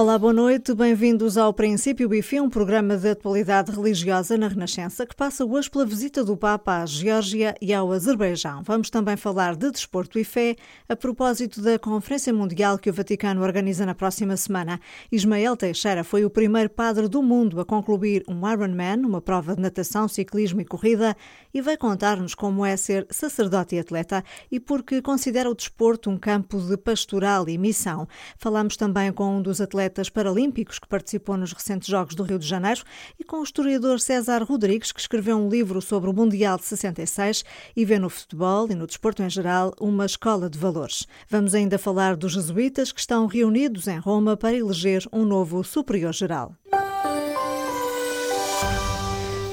Olá, boa noite. Bem-vindos ao Princípio Bifi, um programa de atualidade religiosa na Renascença que passa hoje pela visita do Papa à Geórgia e ao Azerbaijão. Vamos também falar de desporto e fé a propósito da Conferência Mundial que o Vaticano organiza na próxima semana. Ismael Teixeira foi o primeiro padre do mundo a concluir um Ironman, uma prova de natação, ciclismo e corrida, e vai contar-nos como é ser sacerdote e atleta e porque considera o desporto um campo de pastoral e missão. Falamos também com um dos atletas paralímpicos que participou nos recentes Jogos do Rio de Janeiro e com o historiador César Rodrigues, que escreveu um livro sobre o Mundial de 66 e vê no futebol e no desporto em geral uma escola de valores. Vamos ainda falar dos jesuítas que estão reunidos em Roma para eleger um novo superior geral.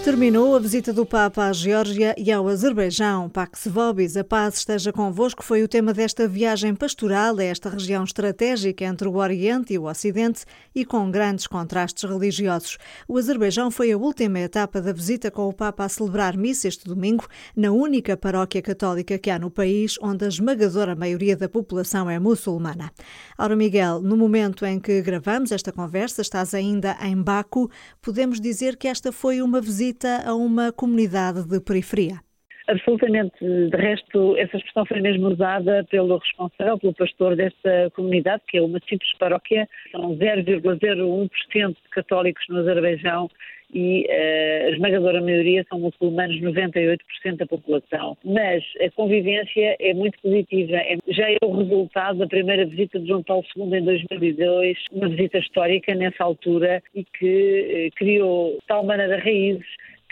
Terminou a visita do Papa à Geórgia e ao Azerbaijão. Pax Vobis, a paz esteja convosco, foi o tema desta viagem pastoral a esta região estratégica entre o Oriente e o Ocidente e com grandes contrastes religiosos. O Azerbaijão foi a última etapa da visita com o Papa a celebrar missa este domingo na única paróquia católica que há no país, onde a esmagadora maioria da população é muçulmana. Ora, Miguel, no momento em que gravamos esta conversa, estás ainda em Baku, podemos dizer que esta foi uma visita visita a uma comunidade de periferia. Absolutamente. De resto, essa expressão foi mesmo usada pelo responsável, pelo pastor desta comunidade, que é uma simples paróquia. São 0,01% de católicos no Azerbaijão e uh, a esmagadora maioria são muçulmanos, 98% da população. Mas a convivência é muito positiva. É, já é o resultado da primeira visita de João Paulo II em 2002, uma visita histórica nessa altura e que uh, criou de tal maneira raízes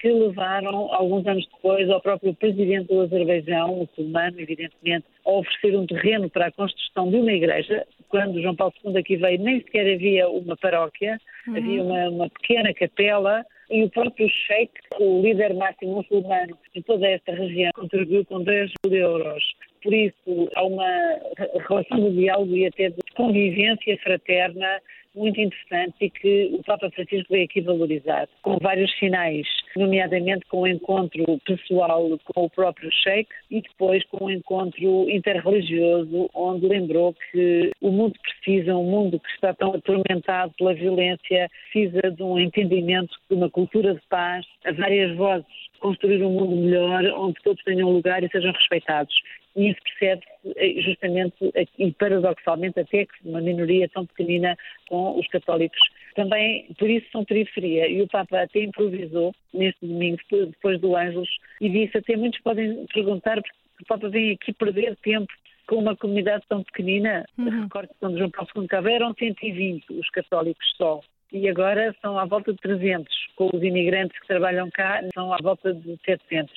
que levaram, alguns anos depois, ao próprio presidente do Azerbaijão, muçulmano, evidentemente, a oferecer um terreno para a construção de uma igreja. Quando João Paulo II aqui veio, nem sequer havia uma paróquia, uhum. havia uma, uma pequena capela e o próprio Sheikh, o líder máximo muçulmano de toda esta região, contribuiu com 10 mil euros. Por isso, há uma relação de diálogo e até de convivência fraterna muito interessante e que o Papa Francisco veio aqui valorizar, com vários sinais, nomeadamente com o encontro pessoal com o próprio Sheikh e depois com o encontro interreligioso, onde lembrou que o mundo precisa, um mundo que está tão atormentado pela violência, precisa de um entendimento, de uma cultura de paz, a várias vozes construir um mundo melhor, onde todos tenham lugar e sejam respeitados. E isso percebe-se eh, justamente e paradoxalmente até que uma minoria tão pequenina com os católicos. Também por isso são periferia. E o Papa até improvisou neste domingo, depois do Ângelos, e disse até muitos podem perguntar porque o Papa vem aqui perder tempo com uma comunidade tão pequenina. Uhum. Recordo que quando João Paulo II cá eram 120 os católicos só e agora são à volta de 300. Com os imigrantes que trabalham cá, são à volta de 700.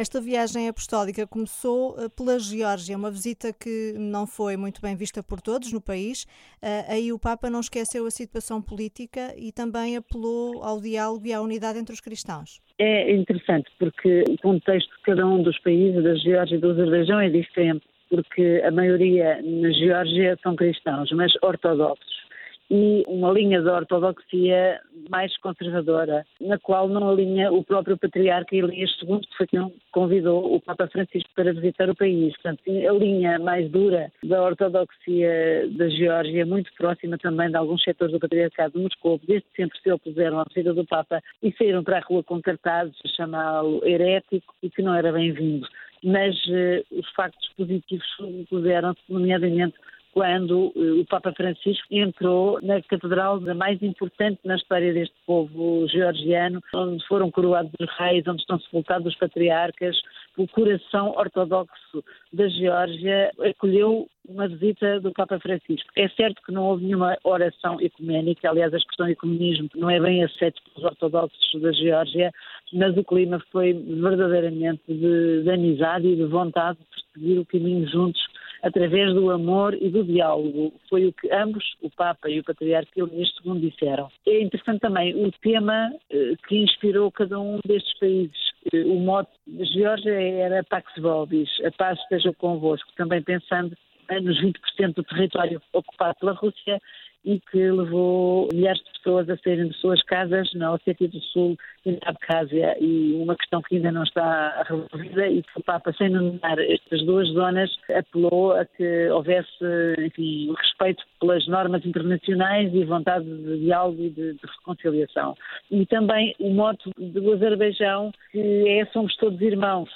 Esta viagem apostólica começou eh, pela Geórgia, uma visita que não foi muito bem vista por todos no país. Eh, aí o Papa não esqueceu a situação política e também apelou ao diálogo e à unidade entre os cristãos. É interessante porque o contexto de cada um dos países, da Geórgia e do Azerbaijão, é diferente, porque a maioria na Geórgia são cristãos, mas ortodoxos e uma linha de ortodoxia mais conservadora, na qual não alinha o próprio patriarca Elias II, que foi quem convidou o Papa Francisco para visitar o país. Portanto, a linha mais dura da ortodoxia da Geórgia, muito próxima também de alguns setores do patriarcado de Moscou, desde sempre se opuseram à visita do Papa e saíram para a rua com cartazes a chamá-lo herético e que não era bem-vindo. Mas uh, os factos positivos puseram-se, nomeadamente quando eh, o Papa Francisco entrou na catedral mais importante na história deste povo georgiano, onde foram coroados os reis, onde estão sepultados os patriarcas. O coração ortodoxo da Geórgia acolheu uma visita do Papa Francisco. É certo que não houve nenhuma oração ecuménica, aliás, a expressão ecumenismo não é bem aceita pelos ortodoxos da Geórgia, mas o clima foi verdadeiramente de, de amizade e de vontade de seguir o caminho juntos através do amor e do diálogo. Foi o que ambos, o Papa e o Patriarca Elias II, disseram. É interessante também o tema eh, que inspirou cada um destes países. Eh, o mote de Geórgia era Pax Vobis, a paz esteja convosco, também pensando nos 20% do território ocupado pela Rússia e que levou milhares de pessoas a saírem de suas casas na Ossétia do Sul e na Abkhazia e uma questão que ainda não está resolvida e que o Papa, sem nomear estas duas zonas, apelou a que houvesse, enfim, respeito pelas normas internacionais e vontade de diálogo e de, de reconciliação. E também o moto do Azerbaijão, que é somos todos irmãos,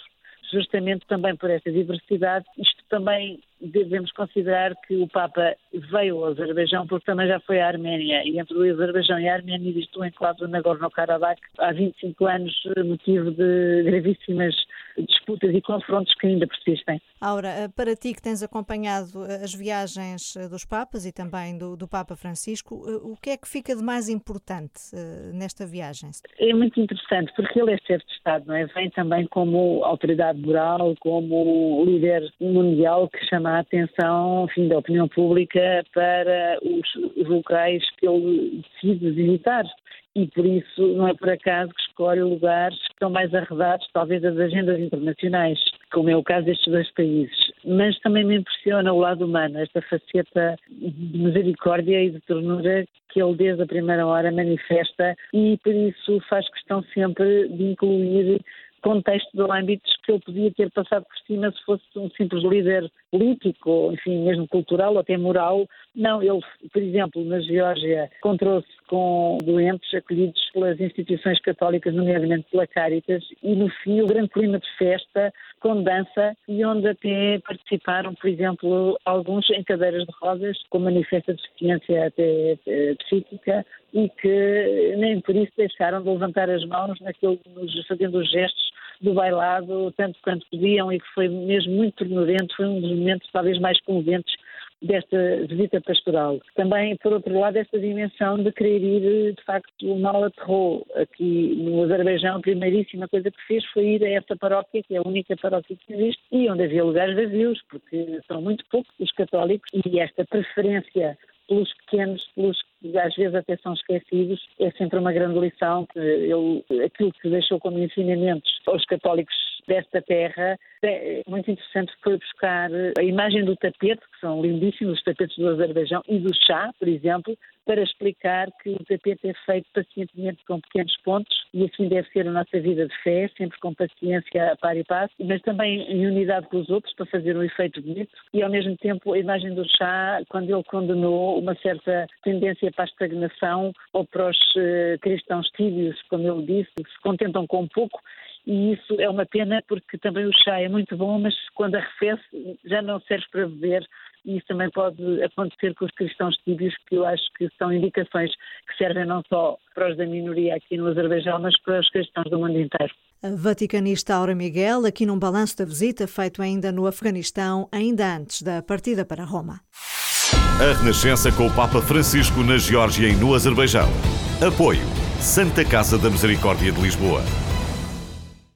justamente também por esta diversidade. Isto também devemos considerar que o Papa veio ao Azerbaijão porque também já foi à Arménia e entre o Azerbaijão e a Arménia existe um enclave do Nagorno-Karabakh há 25 anos motivo de gravíssimas disputas e confrontos que ainda persistem. Aura, eh, para ti que tens acompanhado eh, as viagens eh, dos Papas e também do, do Papa Francisco, o que é que fica de mais importante nesta viagem? É muito interessante porque ele é chefe de Estado, não é? Vem também como autoridade moral, como líder mundial que chama a atenção enfim, da opinião pública para os locais que ele decide visitar. E por isso não é por acaso que escolhe lugares que estão mais arredados, talvez, das agendas internacionais, como é o caso destes dois países. Mas também me impressiona o lado humano, esta faceta de misericórdia e de ternura que ele desde a primeira hora manifesta e por isso faz questão sempre de incluir contexto de âmbitos que ele podia ter passado por cima se fosse um simples líder político, ou enfim, mesmo cultural ou até moral. Não, ele, por exemplo, na Geórgia, encontrou-se com doentes acolhidos pelas instituições católicas, nomeadamente pela Caritas, e no fim o grande clima de festa, com dança, e onde até participaram, por exemplo, alguns em cadeiras de rodas, com manifesta deficiência até eh, psíquica, e que nem por isso deixaram de levantar as mãos naquilo, fazendo os gestos do bailado, tanto quanto podiam, e que foi mesmo muito ternurento, foi um dos momentos talvez mais comoventes desta visita pastoral. Também, por outro lado, esta dimensão de querer ir, de facto, o mal aterrou aqui no Azerbaijão. A primeiríssima coisa que fez foi ir a esta paróquia, que é a única paróquia que existe, e onde havia lugares vazios, porque são muito poucos os católicos, e esta preferência pelos pequenos, pelos que às vezes até são esquecidos, é sempre uma grande lição. Que aquilo que deixou como ensinamentos aos católicos desta terra é muito interessante foi buscar a imagem do tapete, que são lindíssimos os tapetes do Azerbaijão, e do chá, por exemplo, para explicar que o tapete é feito pacientemente com pequenos pontos e assim deve ser a nossa vida de fé, sempre com paciência a par e passo, mas também em unidade com os outros para fazer um efeito bonito. E ao mesmo tempo a imagem do chá, quando ele condenou uma certa tendência para a estagnação ou para os uh, cristãos tíbios, como ele disse, que se contentam com pouco e isso é uma pena porque também o chá é muito bom, mas quando arrefece já não serve para beber e isso também pode acontecer com os cristãos tíbios, que eu acho que são indicações que servem não só para os da minoria aqui no Azerbaijão, mas para os cristãos do mundo inteiro. A vaticanista Aura Miguel, aqui num balanço da visita feito ainda no Afeganistão, ainda antes da partida para Roma. A Renascença com o Papa Francisco na Geórgia e no Azerbaijão. Apoio Santa Casa da Misericórdia de Lisboa.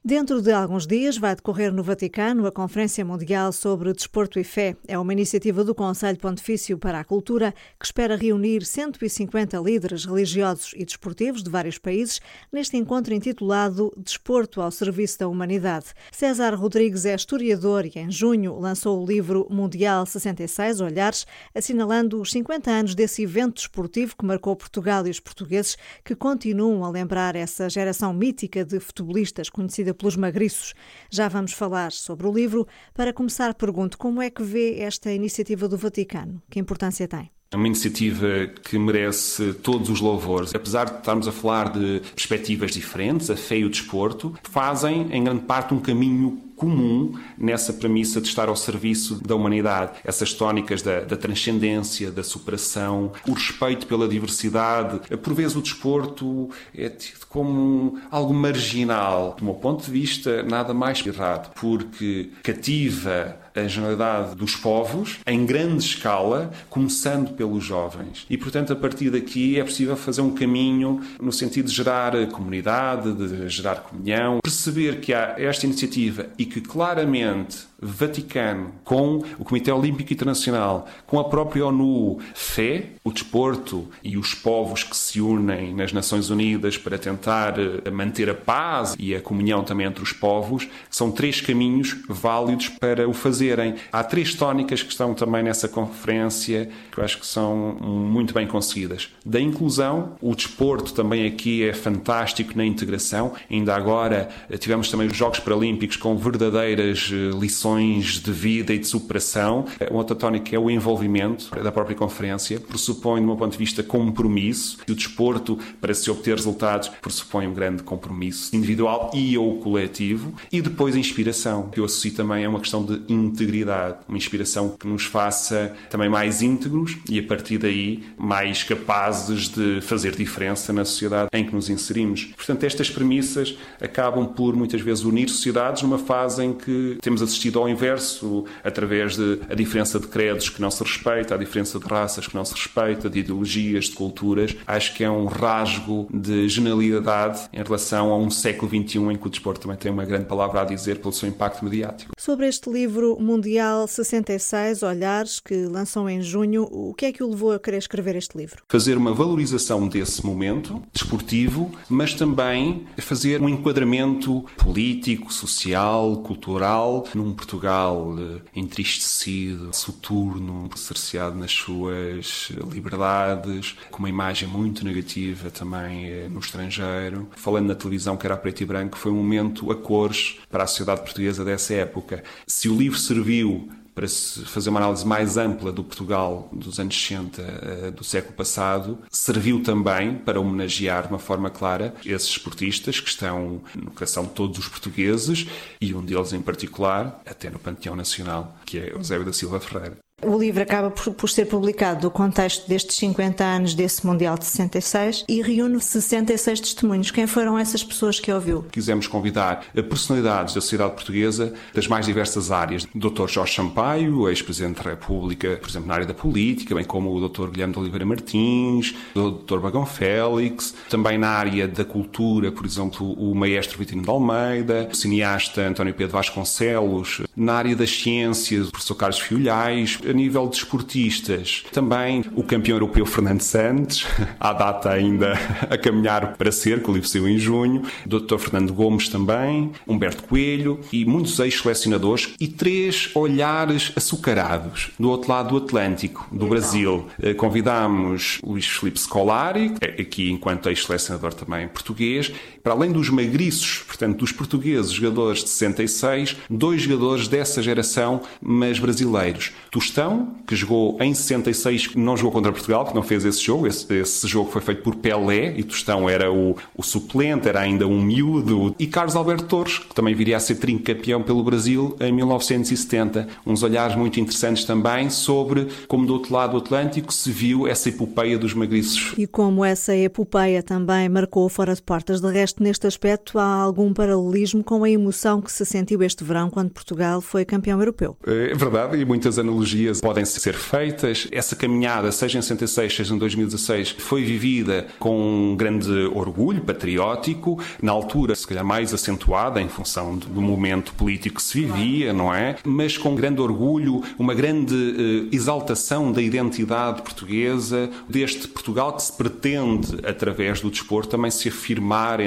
Dentro de alguns dias vai decorrer no Vaticano a Conferência Mundial sobre Desporto e Fé. É uma iniciativa do Conselho Pontifício para a Cultura que espera reunir 150 líderes religiosos e desportivos de vários países neste encontro intitulado Desporto ao Serviço da Humanidade. César Rodrigues é historiador e em junho lançou o livro Mundial 66 Olhares, assinalando os 50 anos desse evento desportivo que marcou Portugal e os portugueses que continuam a lembrar essa geração mítica de futebolistas conhecida pelos magriços. Já vamos falar sobre o livro. Para começar, pergunto como é que vê esta iniciativa do Vaticano? Que importância tem? É uma iniciativa que merece todos os louvores. Apesar de estarmos a falar de perspectivas diferentes, a fé e o desporto fazem, em grande parte, um caminho comum nessa premissa de estar ao serviço da humanidade. Essas tónicas da, da transcendência, da superação, o respeito pela diversidade. Por vezes o desporto é tido como algo marginal. Do meu ponto de vista, nada mais errado, porque cativa a generalidade dos povos em grande escala, começando pelos jovens. E, portanto, a partir daqui é possível fazer um caminho no sentido de gerar comunidade, de gerar comunhão, perceber que há esta iniciativa e que claramente Vaticano, com o Comitê Olímpico Internacional, com a própria ONU, fé, o desporto e os povos que se unem nas Nações Unidas para tentar eh, manter a paz e a comunhão também entre os povos, são três caminhos válidos para o fazerem. Há três tónicas que estão também nessa conferência que eu acho que são muito bem conseguidas. Da inclusão, o desporto também aqui é fantástico na integração. Ainda agora eh, tivemos também os Jogos Paralímpicos com verdadeiras eh, lições de vida e de superação. Uma outra tónica é o envolvimento da própria conferência, pressupõe, do meu ponto de vista, compromisso. E o desporto, para se obter resultados, pressupõe um grande compromisso individual e ou coletivo. E depois a inspiração, que eu associo também a uma questão de integridade. Uma inspiração que nos faça também mais íntegros e, a partir daí, mais capazes de fazer diferença na sociedade em que nos inserimos. Portanto, estas premissas acabam por, muitas vezes, unir sociedades numa fase em que temos assistido ao inverso, através de a diferença de credos que não se respeita, a diferença de raças que não se respeita, de ideologias, de culturas. Acho que é um rasgo de genialidade em relação a um século XXI em que o desporto também tem uma grande palavra a dizer pelo seu impacto mediático. Sobre este livro Mundial 66, Olhares, que lançam em junho, o que é que o levou a querer escrever este livro? Fazer uma valorização desse momento desportivo, mas também fazer um enquadramento político, social, cultural, num Portugal eh, entristecido, soturno, cerceado nas suas liberdades, com uma imagem muito negativa também eh, no estrangeiro. Falando na televisão, que era preto e branco, foi um momento a cores para a sociedade portuguesa dessa época. Se o livro serviu para se fazer uma análise mais ampla do Portugal dos anos 60 eh, do século passado, serviu também para homenagear de uma forma clara esses esportistas que estão no coração de todos os portugueses e um deles em particular, até no Panteão Nacional, que é Eusébio da Silva Ferreira. O livro acaba por, por, ser publicado no contexto destes 50 anos desse Mundial de 66 e reúne 66 testemunhos. Quem foram essas pessoas que ouviu? Quisemos convidar personalidades da sociedade portuguesa das mais diversas áreas. Dr. Jorge Sampaio, ex-presidente da República, por exemplo, na área da política, bem como o Dr. Guilherme de Oliveira Martins, o Dr. Bagão Félix, também na área da cultura, por exemplo, o maestro Vitorino de Almeida, o cineasta António Pedro Vasconcelos, na área das ciências, o professor Carlos Fiolhais, a nível de esportistas, também o campeão europeu Fernando Santos, à data ainda a caminhar para ser, que o livro saiu em junho, o Dr. Fernando Gomes também, Humberto Coelho e muitos ex-selecionadores e três olhares açucarados do outro lado do Atlântico, do Brasil. Eh, convidámos Luís Felipe Scolari, é aqui enquanto ex-selecionador também português, para além dos magriços, portanto, dos portugueses, jogadores de 66, dois jogadores dessa geração, mas brasileiros. Tostão, que jogou em 66, não jogou contra Portugal, que não fez esse jogo. Esse, esse jogo foi feito por Pelé e Tostão era o, o, suplente, era ainda um miúdo. E Carlos Alberto Torres, que também viria a ser trincampeão pelo Brasil em 1970. Uns olhares muito interessantes também sobre como do outro lado do Atlântico se viu essa epopeia dos magriços. E como essa epopeia também marcou fora de portas. De resto, neste aspecto, há algum paralelismo com a emoção que se sentiu este verão quando Portugal foi campeão europeu. É verdade, e muitas analogias podem ser feitas. Essa caminhada, seja em 66, seja em 2016, foi vivida com um grande orgulho patriótico, na altura, se calhar mais acentuada em função do momento político que se vivia, não é? Mas com grande orgulho, uma grande uh, exaltação da identidade portuguesa, deste Portugal que se pretende, através do desporto, também se afirmar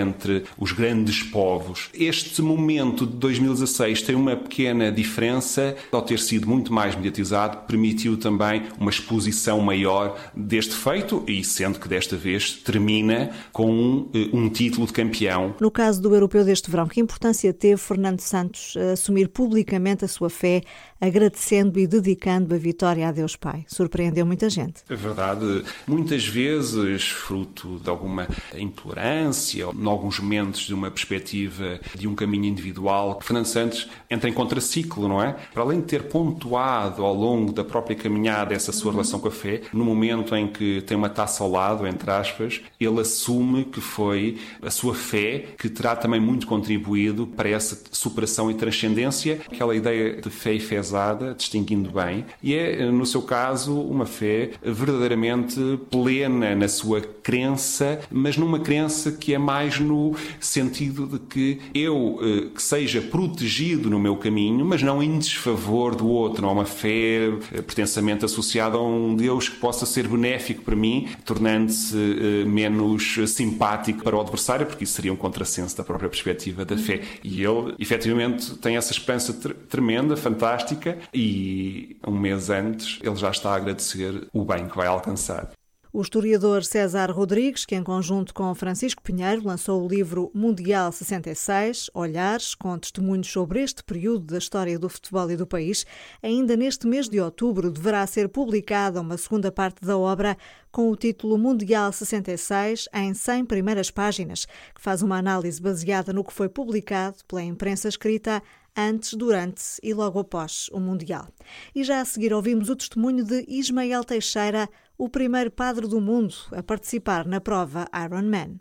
os grandes povos. Este momento de 2016 tem uma pequena diferença, ao ter sido muito mais mediatizado, permitiu também uma exposição maior deste feito e sendo que desta vez termina com um, eh, um título de campeão. No caso do europeu deste verão, que importância teve Fernando Santos assumir publicamente a sua fé, agradecendo e dedicando a vitória a Deus Pai? Surpreendeu muita gente. É verdade. Muitas vezes, fruto de alguma intolerância, alguns momentos de uma perspectiva de um caminho individual, Fernando Santos entra em contraciclo, não é? Para além de ter pontuado ao longo da própria caminhada essa sua relação com a fé, no momento em que tem uma taça ao lado, entre aspas, ele assume que foi a sua fé que terá também muito contribuído para essa superação e transcendência, aquela ideia de fé efesada, distinguindo bem, e é, no seu caso, uma fé verdadeiramente plena na sua crença, mas numa crença que é mais no no sentido de que eu eh, que seja protegido no meu caminho, mas não em desfavor do outro. Não há uma fé eh, pretensamente associada a um Deus que possa ser benéfico para mim, tornando-se eh, menos simpático para o adversário, porque isso seria um contrassenso da própria perspectiva da fé. E ele, efetivamente, tem essa esperança tremenda, fantástica, e um mês antes ele já está a agradecer o bem que vai alcançar. O historiador César Rodrigues, que em conjunto com Francisco Pinheiro lançou o livro Mundial 66, Olhares, com testemunhos sobre este período da história do futebol e do país, ainda neste mês de outubro deverá ser publicada uma segunda parte da obra com o título Mundial 66 em 100 primeiras páginas, que faz uma análise baseada no que foi publicado pela imprensa escrita antes, durante e logo após o Mundial. E já a seguir ouvimos o testemunho de Ismael Teixeira, o primeiro padre do mundo a participar na prova Ironman.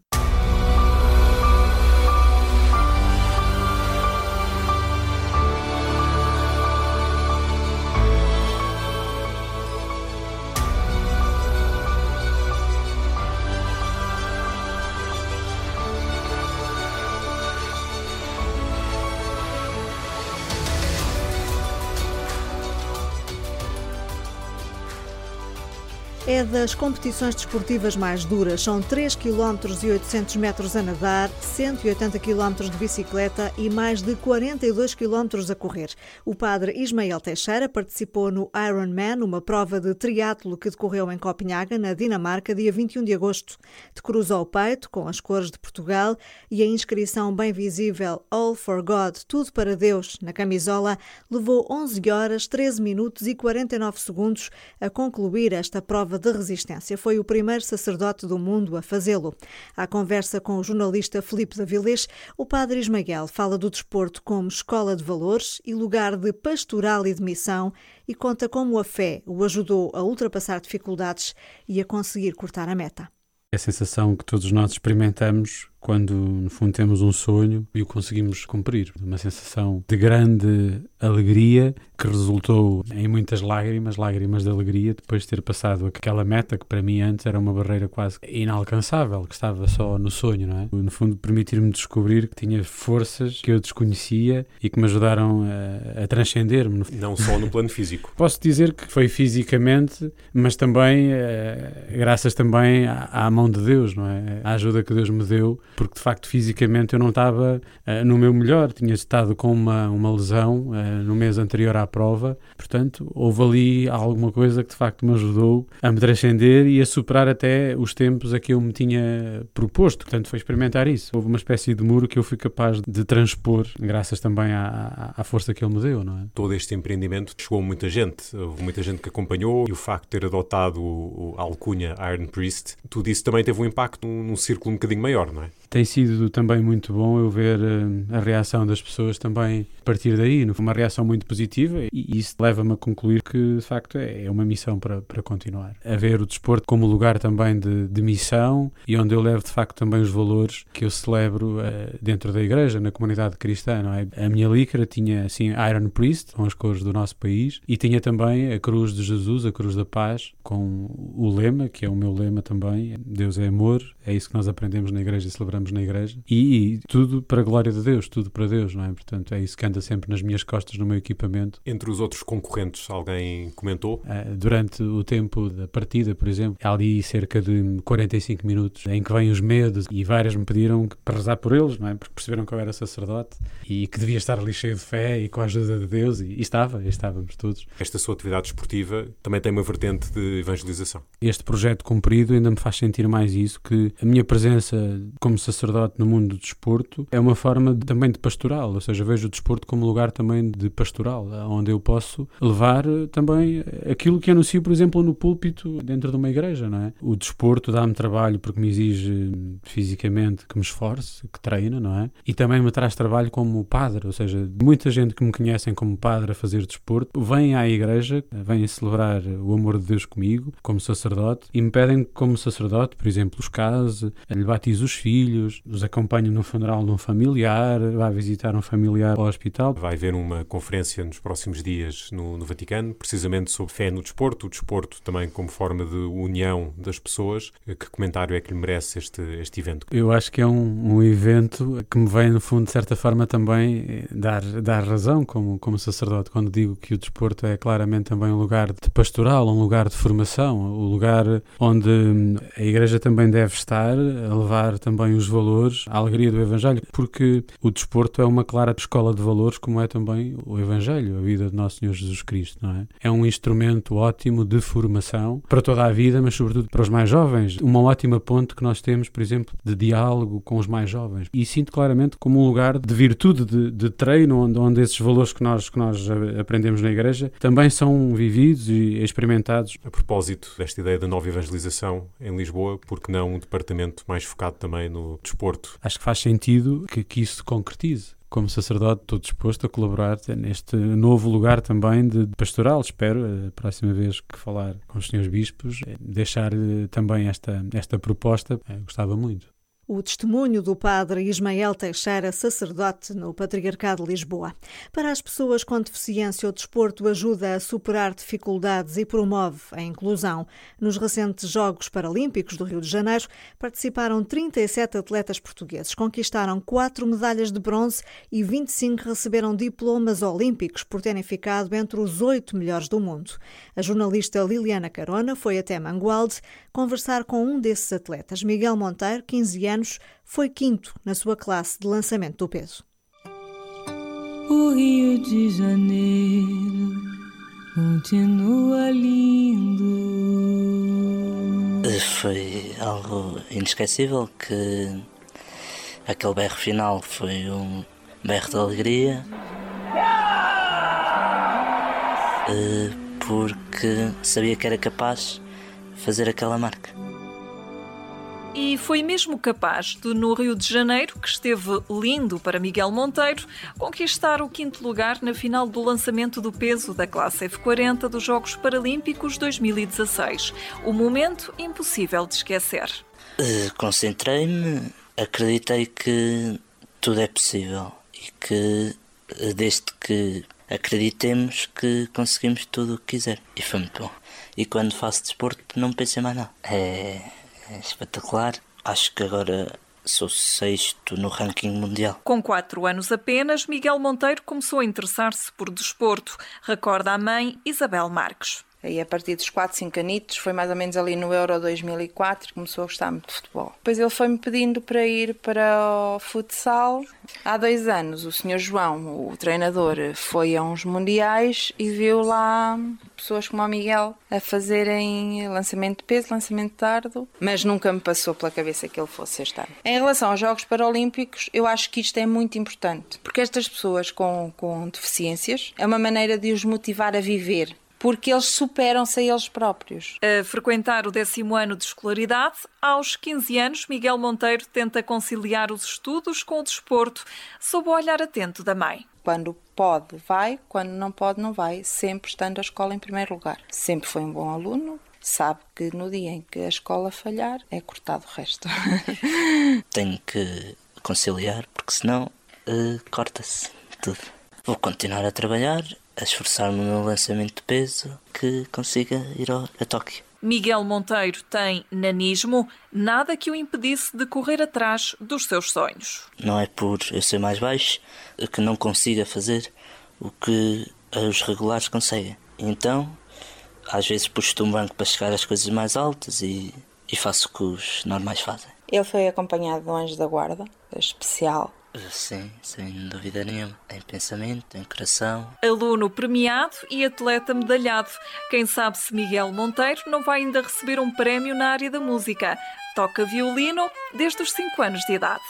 É das competições desportivas mais duras. São 3 km e 800 metros a nadar, 180 km de bicicleta e mais de 42 km a correr. O padre Ismael Teixeira participou no Ironman, uma prova de triatlo que decorreu em Copenhaga, na Dinamarca, dia 21 de agosto. De cruz ao peito, com as cores de Portugal e a inscrição bem visível All for God, tudo para Deus, na camisola, levou 11 horas, 13 minutos e 49 segundos a concluir esta prova de resistência. Foi o primeiro sacerdote do mundo a fazê-lo. À conversa com o jornalista Filipe Davilés, o padre Ismael fala do desporto como escola de valores e lugar de pastoral e de missão e conta como a fé o ajudou a ultrapassar dificuldades e a conseguir cortar a meta. É a sensação que todos nós experimentamos quando, no fundo, temos um sonho e o conseguimos cumprir. Uma sensação de grande alegria que resultou em muitas lágrimas, lágrimas de alegria, depois de ter passado aquela meta que para mim antes era uma barreira quase inalcançável, que estava só no sonho, não é? No fundo, permitir-me descobrir que tinha forças que eu desconhecia e que me ajudaram a, a transcender-me. Não só no plano físico. Posso dizer que foi fisicamente, mas também, eh, graças também à, à mão de Deus, não é? A ajuda que Deus me deu porque de facto fisicamente eu não estava uh, no meu melhor, tinha estado com uma, uma lesão uh, no mês anterior à prova, portanto houve ali alguma coisa que de facto me ajudou a me transcender e a superar até os tempos a que eu me tinha proposto, portanto foi experimentar isso. Houve uma espécie de muro que eu fui capaz de transpor, graças também à, à força que ele me deu, não é? Todo este empreendimento chegou muita gente, houve muita gente que acompanhou e o facto de ter adotado a alcunha Iron Priest, tudo isso também teve um impacto num, num círculo um bocadinho maior, não é? Tem sido também muito bom eu ver uh, a reação das pessoas também a partir daí, uma reação muito positiva e isso leva-me a concluir que de facto é, é uma missão para, para continuar. A ver o desporto como lugar também de, de missão e onde eu levo de facto também os valores que eu celebro uh, dentro da igreja, na comunidade cristã. Não é? A minha lícara tinha assim Iron Priest, com as cores do nosso país, e tinha também a cruz de Jesus, a cruz da paz, com o lema, que é o meu lema também, Deus é amor, é isso que nós aprendemos na igreja e celebramos na igreja e, e, tudo para a glória de Deus, tudo para Deus, não é? Portanto, é isso que anda sempre nas minhas costas, no meu equipamento. Entre os outros concorrentes, alguém comentou? Uh, durante o tempo da partida, por exemplo, há ali cerca de 45 minutos em que vêm os medos e várias me pediram para rezar por eles, não é? Porque perceberam que eu era sacerdote e que devia estar ali cheio de fé e com a ajuda de Deus e, e estava, e estávamos todos. Esta sua atividade esportiva também tem uma vertente de evangelização. Este projeto cumprido ainda me faz sentir mais isso, que a minha presença como sacerdote no mundo do desporto é uma forma de, também de pastoral, ou seja, vejo o desporto como lugar também de pastoral, onde eu posso levar eh, também aquilo que anuncio, por exemplo, no púlpito dentro de uma igreja, não é? O desporto dá-me trabalho porque me exige fisicamente que me esforce, que treine, não é? E também me traz trabalho como padre, ou seja, muita gente que me conhecem como padre a fazer desporto vem à igreja, vem celebrar o amor de Deus comigo, como sacerdote, e me pedem como sacerdote, por exemplo, os casos, lhe batizo os filhos, filhos, os acompanha no funeral de um familiar, vai visitar um familiar ao hospital. Vai haver uma conferência nos próximos dias no, no Vaticano, precisamente sobre fé no desporto, o desporto também como forma de união das pessoas. Que comentário é que lhe merece este, este evento? Eu acho que é um, um evento que me vem, no fundo, de certa forma, também eh, dar, dar razão como, como sacerdote, quando digo que o desporto é claramente também um lugar de pastoral, um lugar de formação, o um lugar onde hum, a Igreja também deve estar, a levar também os valores, a alegria do Evangelho, porque o desporto é uma clara escola de valores, como é também o Evangelho, a vida de Nosso Senhor Jesus Cristo, não é? É um instrumento ótimo de formação para toda a vida, mas sobretudo para os mais jovens. Uma ótima ponte que nós temos, por exemplo, de diálogo com os mais jovens. E sinto claramente como um lugar de virtude, de, de treino, onde, onde esses valores que nós, que nós aprendemos na Igreja também são vividos e experimentados. A propósito desta ideia da nova evangelização em Lisboa, porque não um departamento mais focado também no desporto? Acho que faz sentido que, que isso se concretize como sacerdote, estou disposto a colaborar neste novo lugar também de pastoral. Espero, a próxima vez que falar com os senhores bispos, eh, deixar eh, também esta, esta proposta. Eu gostava muito o testemunho do padre Ismael Teixeira, sacerdote no Patriarcado de Lisboa. Para as pessoas com deficiência, o desporto ajuda a superar dificuldades e promove a inclusão. Nos recentes Jogos Paralímpicos do Rio de Janeiro, participaram 37 atletas portugueses. Conquistaram quatro medalhas de bronze e 25 receberam diplomas olímpicos por terem ficado entre os oito melhores do mundo. A jornalista Liliana Carona foi até Mangualde conversar com um desses atletas, Miguel Monteiro, 15 anos anos, foi quinto na sua classe de lançamento do peso. O Rio de Janeiro continua lindo. Foi algo inesquecível que aquele berro final foi um berro de alegria. Eh, porque sabia que era capaz de fazer aquela marca. E foi mesmo capaz de, no Rio de Janeiro, que esteve lindo para Miguel Monteiro, conquistar o quinto lugar na final do lançamento do peso da classe F40 dos Jogos Paralímpicos 2016. O momento impossível de esquecer. Uh, Concentrei-me, acreditei que tudo é possível e que, uh, desde que acreditemos que conseguimos tudo o que quiser. E foi muito bom. E quando faço desporto, não pensei mais nada. É é espetacular. Acho que agora sou sexto no ranking mundial. Com quatro anos apenas, Miguel Monteiro começou a interessar-se por desporto. Recorda a mãe Isabel Marques. Aí a partir dos 4, 5 anitos, foi mais ou menos ali no Euro 2004, começou a gostar muito de futebol. Depois ele foi-me pedindo para ir para o futsal. Há dois anos o Sr. João, o treinador, foi a uns mundiais e viu lá pessoas como o Miguel a fazerem lançamento de peso, lançamento de dardo, mas nunca me passou pela cabeça que ele fosse este ano. Em relação aos Jogos Paralímpicos, eu acho que isto é muito importante, porque estas pessoas com, com deficiências é uma maneira de os motivar a viver porque eles superam-se a eles próprios. A frequentar o décimo ano de escolaridade, aos 15 anos, Miguel Monteiro tenta conciliar os estudos com o desporto, sob o olhar atento da mãe. Quando pode, vai, quando não pode, não vai, sempre estando a escola em primeiro lugar. Sempre foi um bom aluno, sabe que no dia em que a escola falhar, é cortado o resto. Tenho que conciliar, porque senão uh, corta-se tudo. Vou continuar a trabalhar, a esforçar-me no lançamento de peso que consiga ir ao, a Tóquio. Miguel Monteiro tem nanismo, nada que o impedisse de correr atrás dos seus sonhos. Não é por eu ser mais baixo que não consiga fazer o que os regulares conseguem. Então, às vezes puxo um banco para chegar às coisas mais altas e, e faço o que os normais fazem. Ele foi acompanhado de um anjo da guarda, especial, Sim, sem dúvida nenhuma. Em pensamento, em coração. Aluno premiado e atleta medalhado. Quem sabe se Miguel Monteiro não vai ainda receber um prémio na área da música. Toca violino desde os 5 anos de idade.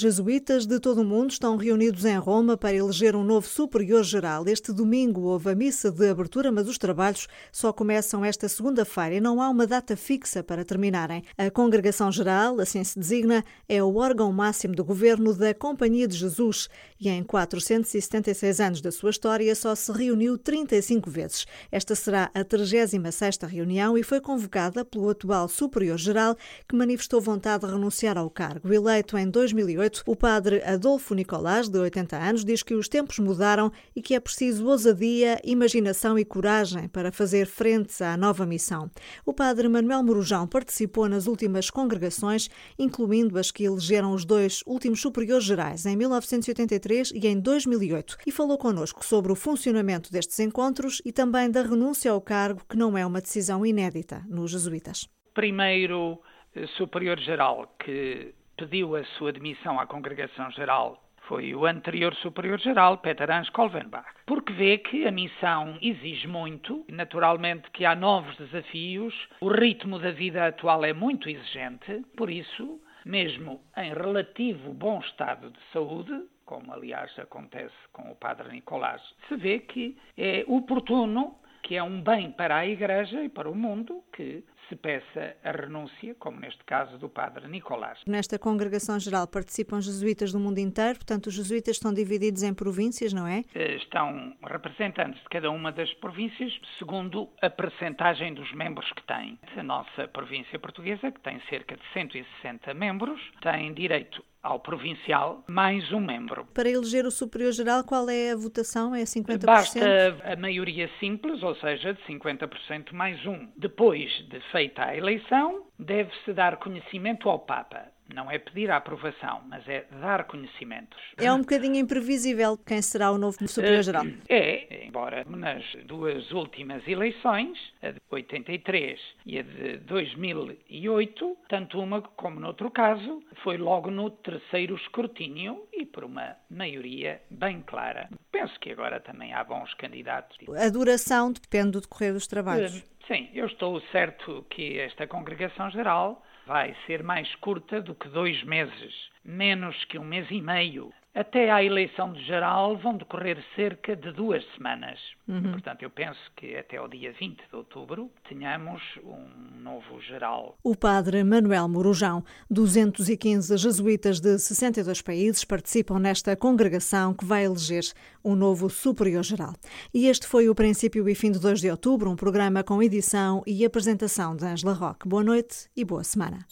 Jesuítas de todo o mundo estão reunidos em Roma para eleger um novo superior geral. Este domingo houve a missa de abertura, mas os trabalhos só começam esta segunda-feira e não há uma data fixa para terminarem. A Congregação Geral, assim se designa, é o órgão máximo do governo da Companhia de Jesus e em 476 anos da sua história só se reuniu 35 vezes. Esta será a 36ª reunião e foi convocada pelo atual superior geral que manifestou vontade de renunciar ao cargo. Eleito em 2008, 2018, o padre Adolfo Nicolás, de 80 anos, diz que os tempos mudaram e que é preciso ousadia, imaginação e coragem para fazer frente à nova missão. O padre Manuel Morujão participou nas últimas congregações, incluindo as que elegeram os dois últimos superiores gerais, em 1983 e em 2008, e falou connosco sobre o funcionamento destes encontros e também da renúncia ao cargo, que não é uma decisão inédita nos jesuítas. Primeiro eh, superior geral que pediu a sua demissão à Congregação Geral. Foi o anterior Superior-Geral, Peter Hans Kolvenbach, porque vê que a missão exige muito, naturalmente que há novos desafios, o ritmo da vida atual é muito exigente, por isso, mesmo em relativo bom estado de saúde, como aliás acontece com o Padre Nicolás, se vê que é oportuno que é um bem para a Igreja e para o mundo que se peça a renúncia, como neste caso do padre Nicolás. Nesta congregação geral participam jesuítas do mundo inteiro, portanto os jesuítas estão divididos em províncias, não é? Eh, estão representantes de cada uma das províncias, segundo a percentagem dos membros que têm. A nossa província portuguesa, que tem cerca de 160 membros, tem direito ao provincial mais um membro. Para eleger o superior geral, qual é a votação? É 50%? Basta a maioria simples, ou seja, de 50% mais um. Depois de feita a eleição, deve-se dar conhecimento ao Papa. Não é pedir a aprovação, mas é dar conhecimentos. É um bocadinho imprevisível quem será o novo Superior-Geral. É, embora nas duas últimas eleições, a de 83 e a de 2008, tanto uma como no outro caso, foi logo no terceiro escrutínio e por uma maioria bem clara. Penso que agora também há bons candidatos. A duração depende do decorrer dos trabalhos. Sim, eu estou certo que esta congregação geral vai ser mais curta do que dois meses, menos que um mês e meio. Até à eleição de geral vão decorrer cerca de duas semanas. Uhum. Portanto, eu penso que até o dia 20 de outubro tenhamos um novo geral. O padre Manuel Morujão, 215 jesuítas de 62 países participam nesta congregação que vai eleger um novo superior geral. E este foi o princípio e fim de 2 de outubro, um programa com edição e apresentação de Angela Roque. Boa noite e boa semana.